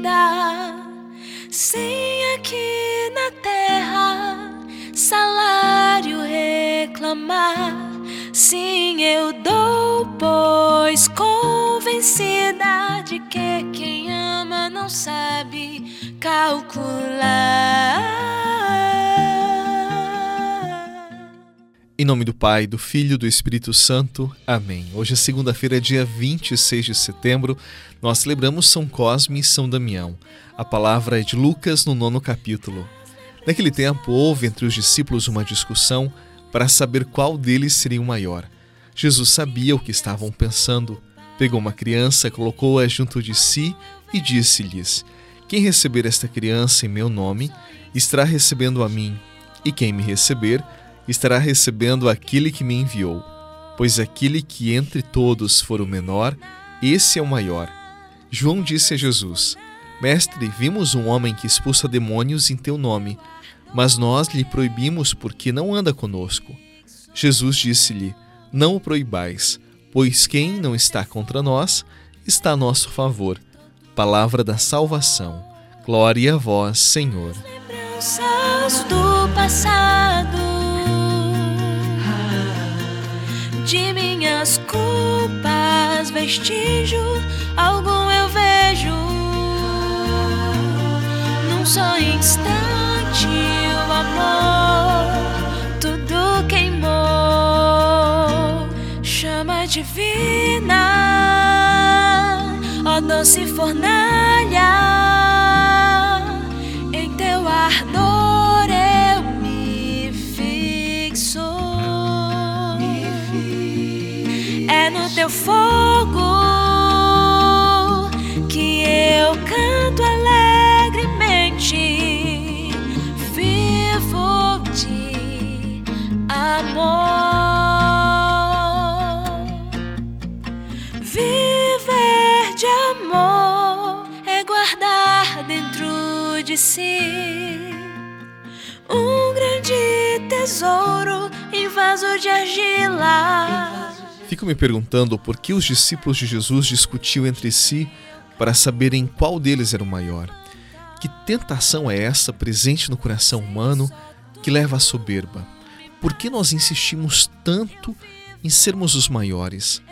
vida sem aqui na terra salário reclamar. Sim, eu dou, pois convencida de que quem ama não sabe calcular. Em nome do Pai, do Filho e do Espírito Santo. Amém. Hoje é segunda-feira, dia 26 de setembro. Nós celebramos São Cosme e São Damião. A palavra é de Lucas no nono capítulo. Naquele tempo, houve entre os discípulos uma discussão para saber qual deles seria o maior. Jesus sabia o que estavam pensando. Pegou uma criança, colocou-a junto de si e disse-lhes: Quem receber esta criança em meu nome, estará recebendo a mim, e quem me receber, estará recebendo aquele que me enviou. Pois aquele que entre todos for o menor, esse é o maior. João disse a Jesus: Mestre, vimos um homem que expulsa demônios em teu nome, mas nós lhe proibimos porque não anda conosco. Jesus disse-lhe: Não o proibais, pois quem não está contra nós está a nosso favor. Palavra da salvação. Glória a vós, Senhor. Lembranças do passado vestígio algum eu vejo. Num só instante, o amor tudo queimou. Chama divina, ó doce fornalha. Teu fogo que eu canto alegremente, vivo de amor. Viver de amor é guardar dentro de si um grande tesouro em vaso de argila Fico me perguntando por que os discípulos de Jesus discutiam entre si para saberem qual deles era o maior. Que tentação é essa presente no coração humano que leva à soberba? Por que nós insistimos tanto em sermos os maiores?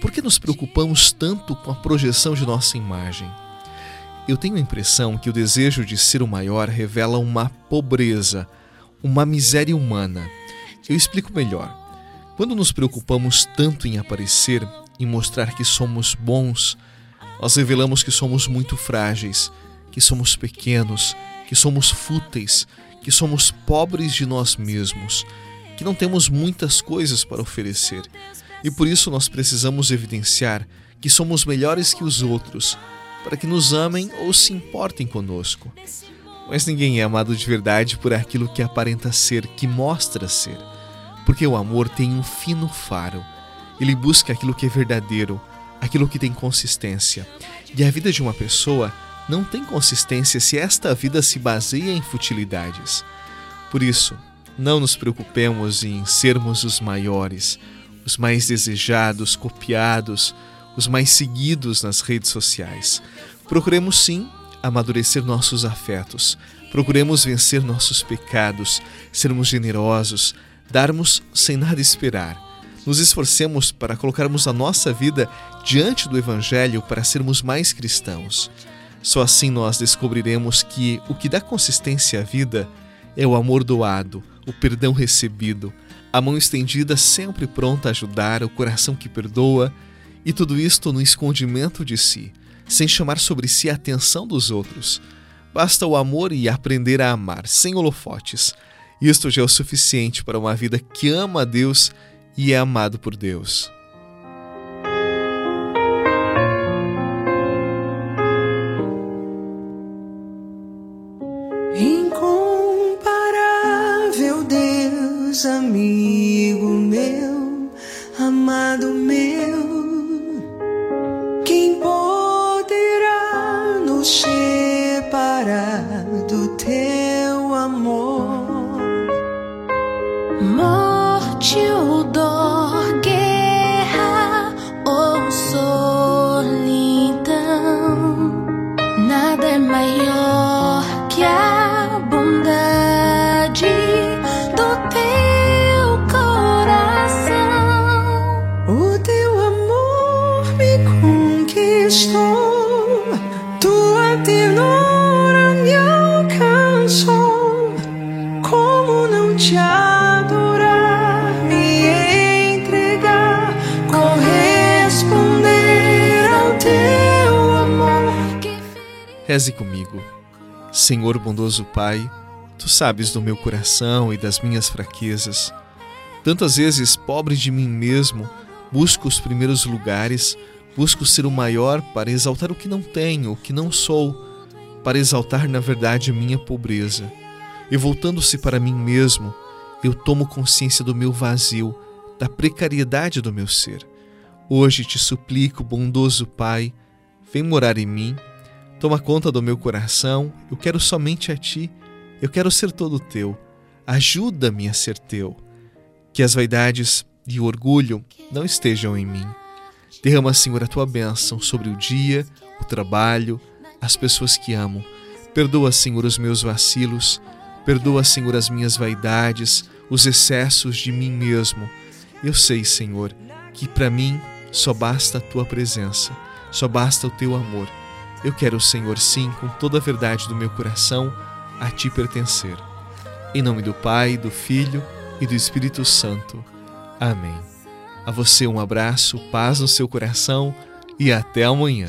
Por que nos preocupamos tanto com a projeção de nossa imagem? Eu tenho a impressão que o desejo de ser o maior revela uma pobreza, uma miséria humana. Eu explico melhor. Quando nos preocupamos tanto em aparecer, em mostrar que somos bons, nós revelamos que somos muito frágeis, que somos pequenos, que somos fúteis, que somos pobres de nós mesmos, que não temos muitas coisas para oferecer. E por isso nós precisamos evidenciar que somos melhores que os outros, para que nos amem ou se importem conosco. Mas ninguém é amado de verdade por aquilo que aparenta ser, que mostra ser porque o amor tem um fino faro. Ele busca aquilo que é verdadeiro, aquilo que tem consistência. E a vida de uma pessoa não tem consistência se esta vida se baseia em futilidades. Por isso, não nos preocupemos em sermos os maiores, os mais desejados, copiados, os mais seguidos nas redes sociais. Procuremos sim amadurecer nossos afetos. Procuremos vencer nossos pecados, sermos generosos, darmos sem nada esperar. Nos esforcemos para colocarmos a nossa vida diante do Evangelho para sermos mais cristãos. Só assim nós descobriremos que o que dá consistência à vida é o amor doado, o perdão recebido, a mão estendida sempre pronta a ajudar, o coração que perdoa, e tudo isto no escondimento de si, sem chamar sobre si a atenção dos outros. Basta o amor e aprender a amar, sem holofotes, isto já é o suficiente para uma vida que ama a Deus e é amado por Deus. Incomparável Deus, amigo meu, amado meu, quem poderá nos separar do teu amor? O dor, guerra ou solidão. Nada é maior que a bondade do teu coração. O teu amor me conquistou, tua ternura me alcançou. Como não te Reze comigo. Senhor bondoso Pai, tu sabes do meu coração e das minhas fraquezas. Tantas vezes, pobre de mim mesmo, busco os primeiros lugares, busco ser o maior para exaltar o que não tenho, o que não sou, para exaltar na verdade minha pobreza. E voltando-se para mim mesmo, eu tomo consciência do meu vazio, da precariedade do meu ser. Hoje te suplico, bondoso Pai, vem morar em mim, toma conta do meu coração, eu quero somente a Ti, eu quero ser todo Teu, ajuda-me a ser Teu. Que as vaidades e o orgulho não estejam em mim. Derrama, Senhor, a Tua bênção sobre o dia, o trabalho, as pessoas que amo. Perdoa, Senhor, os meus vacilos, perdoa, Senhor, as minhas vaidades, os excessos de mim mesmo. Eu sei, Senhor, que para mim só basta a tua presença, só basta o teu amor. Eu quero, Senhor, sim, com toda a verdade do meu coração, a ti pertencer. Em nome do Pai, do Filho e do Espírito Santo. Amém. A você um abraço, paz no seu coração e até amanhã.